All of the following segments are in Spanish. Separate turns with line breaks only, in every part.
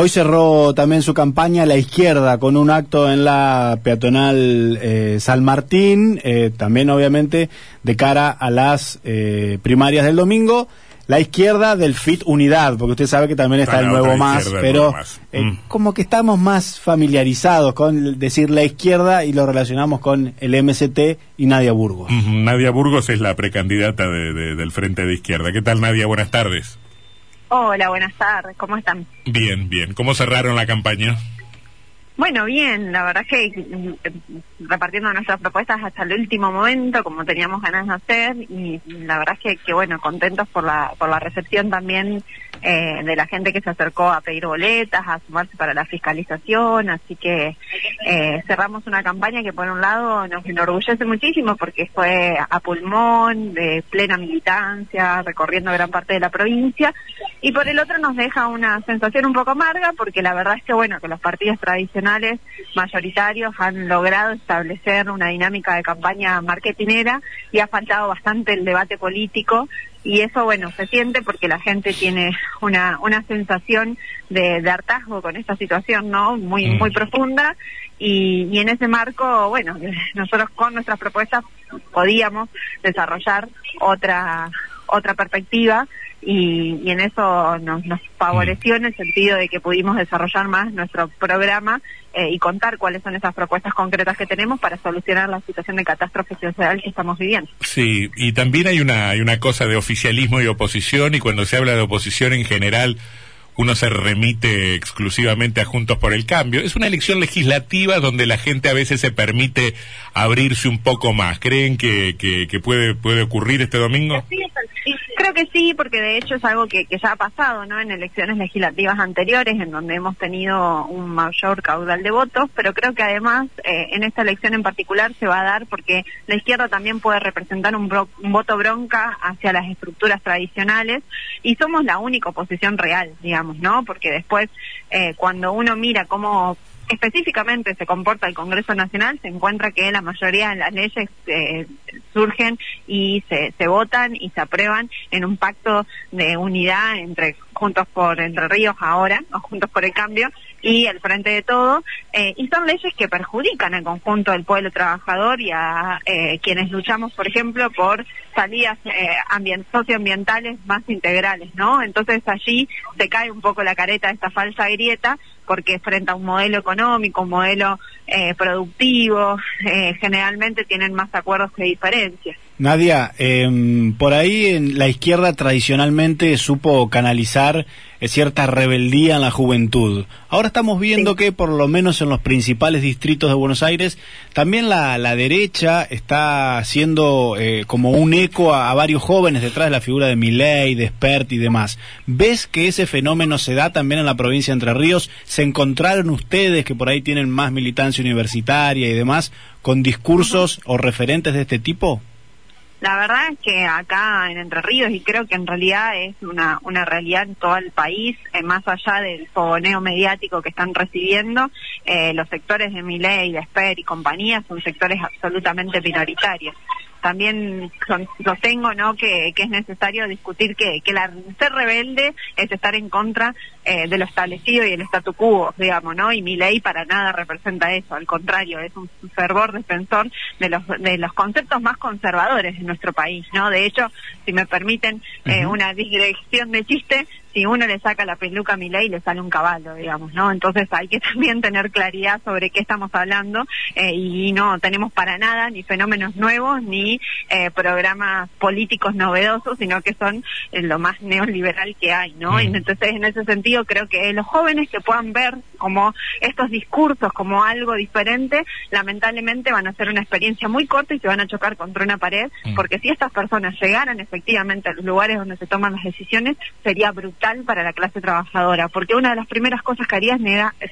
Hoy cerró también su campaña la izquierda con un acto en la peatonal eh, San Martín, eh, también obviamente de cara a las eh, primarias del domingo. La izquierda del FIT Unidad, porque usted sabe que también está, el nuevo más, pero mm. como que estamos más familiarizados con decir la izquierda y lo relacionamos con el MST y Nadia Burgos.
Nadia Burgos es la precandidata del Frente de Izquierda. ¿Qué tal Nadia? Buenas tardes.
Hola, buenas tardes, ¿cómo están?
Bien, bien. ¿Cómo cerraron la campaña?
Bueno, bien, la verdad es que mm, repartiendo nuestras propuestas hasta el último momento, como teníamos ganas de hacer, y la verdad es que, bueno, contentos por la, por la recepción también eh, de la gente que se acercó a pedir boletas, a sumarse para la fiscalización, así que eh, cerramos una campaña que por un lado nos enorgullece muchísimo porque fue a pulmón, de plena militancia, recorriendo gran parte de la provincia, y por el otro nos deja una sensación un poco amarga porque la verdad es que, bueno, que los partidos tradicionales mayoritarios han logrado establecer una dinámica de campaña marketinera y ha faltado bastante el debate político. Y eso bueno se siente porque la gente tiene una una sensación de, hartazgo con esta situación no muy mm. muy profunda. Y, y, en ese marco bueno nosotros con nuestras propuestas podíamos desarrollar otra otra perspectiva y, en eso nos, favoreció en el sentido de que pudimos desarrollar más nuestro programa eh, y contar cuáles son esas propuestas concretas que tenemos para solucionar la situación de catástrofe social que estamos viviendo.
Sí, y también hay una, hay una cosa de oficialismo y oposición y cuando se habla de oposición en general uno se remite exclusivamente a Juntos por el Cambio. Es una elección legislativa donde la gente a veces se permite abrirse un poco más. ¿Creen que, que, puede, puede ocurrir este domingo?
Sí, Creo que sí, porque de hecho es algo que, ya ha pasado, ¿no? En elecciones legislativas anteriores, en donde hemos tenido un mayor caudal de votos, pero creo que además eh, en esta elección en particular se va a dar porque la izquierda también puede representar un, voto bronca hacia las estructuras tradicionales y somos la única oposición real, digamos, ¿no? Porque después, eh, cuando uno mira cómo específicamente se comporta el Congreso Nacional, se encuentra que la mayoría de las leyes eh, surgen y se, se votan y se aprueban en un pacto de unidad entre Juntos por Entre Ríos ahora, o Juntos por el Cambio, y el Frente de Todo, eh, y son leyes que perjudican al conjunto del pueblo trabajador y a eh, quienes luchamos, por ejemplo, por salidas eh, socioambientales más integrales, ¿no? Entonces allí se cae un poco la careta de esta falsa grieta, porque frente a un modelo económico, un modelo eh, productivo, generalmente tienen más acuerdos que diferencias.
Nadia, em, por ahí en la izquierda tradicionalmente supo canalizar eh, cierta rebeldía en la juventud. Ahora estamos viendo que por lo menos en los principales distritos de Buenos Aires también la, derecha está haciendo eh, como un eco a, varios jóvenes detrás de la figura de Milei, de Spert y demás. ¿Ves que ese fenómeno se da también en la provincia de Entre Ríos? ¿Se encontraron ustedes que por ahí tienen más militancia universitaria y demás con discursos o referentes de este tipo?
La verdad es que acá en Entre Ríos, y creo que en realidad es una, una realidad en todo el país, eh, más allá del fogoneo mediático que están recibiendo, eh, los sectores de Miley, de Esper y compañía son sectores absolutamente minoritarios también sostengo no que, es necesario discutir que, que la, ser rebelde es estar en contra eh, de lo establecido y el statu quo, digamos, ¿no? Y mi ley para nada representa eso, al contrario, es un fervor defensor de los, de los conceptos más conservadores de nuestro país, ¿no? De hecho, si me permiten eh, una dirección de chiste, si uno le saca la peluca a mi ley le sale un caballo, digamos, ¿no? Entonces hay que también tener claridad sobre qué estamos hablando eh, y no tenemos para nada ni fenómenos nuevos ni eh, programas políticos novedosos, sino que son eh, lo más neoliberal que hay, ¿no? Y mm. entonces en ese sentido creo que los jóvenes que puedan ver como estos discursos como algo diferente, lamentablemente van a ser una experiencia muy corta y se van a chocar contra una pared, mm. porque si estas personas llegaran efectivamente a los lugares donde se toman las decisiones, sería brutal para la clase trabajadora, porque una de las primeras cosas que harías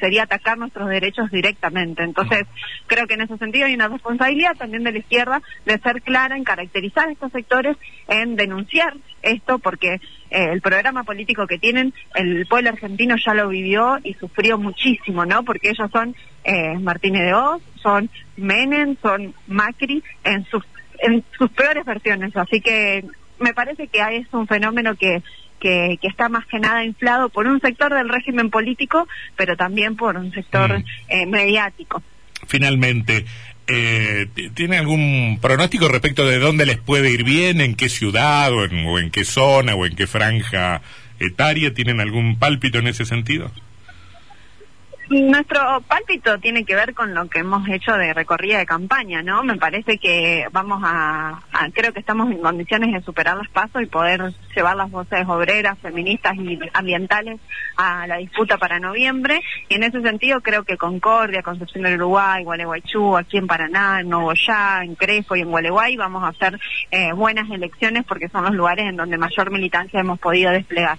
sería atacar nuestros derechos directamente. Entonces, creo que en ese sentido hay una responsabilidad también de la izquierda de ser clara en caracterizar estos sectores, en denunciar esto, porque eh, el programa político que tienen, el pueblo argentino ya lo vivió y sufrió muchísimo, ¿no? Porque ellos son eh, Martínez de Oz, son Menem, son Macri en sus en sus peores versiones, así que me parece que es un fenómeno que que, que, está más que nada inflado por un sector del régimen político, pero también por un sector mm. eh, mediático.
Finalmente, eh, ¿tiene algún pronóstico respecto de dónde les puede ir bien, en qué ciudad o en, o en qué zona o en qué franja etaria? ¿Tienen algún pálpito en ese sentido?
Nuestro pálpito tiene que ver con lo que hemos hecho de recorrida de campaña, ¿no? Me parece que vamos a, creo que estamos en condiciones de superar los pasos y poder llevar las voces obreras, feministas y ambientales a la disputa para noviembre. Y en ese sentido creo que Concordia, Concepción del Uruguay, Gualeguaychú, aquí en Paraná, en Nogoyá, en Crespo y en Gualeguay vamos a hacer eh, buenas elecciones porque son los lugares en donde mayor militancia hemos podido desplegar.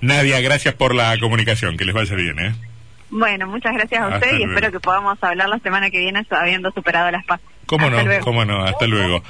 Nadia, gracias por la comunicación, que les vaya bien, ¿eh?
Bueno, muchas gracias a usted y espero que podamos hablar la semana que viene habiendo superado las pasos.
¿Cómo no? ¿Cómo no? Hasta luego.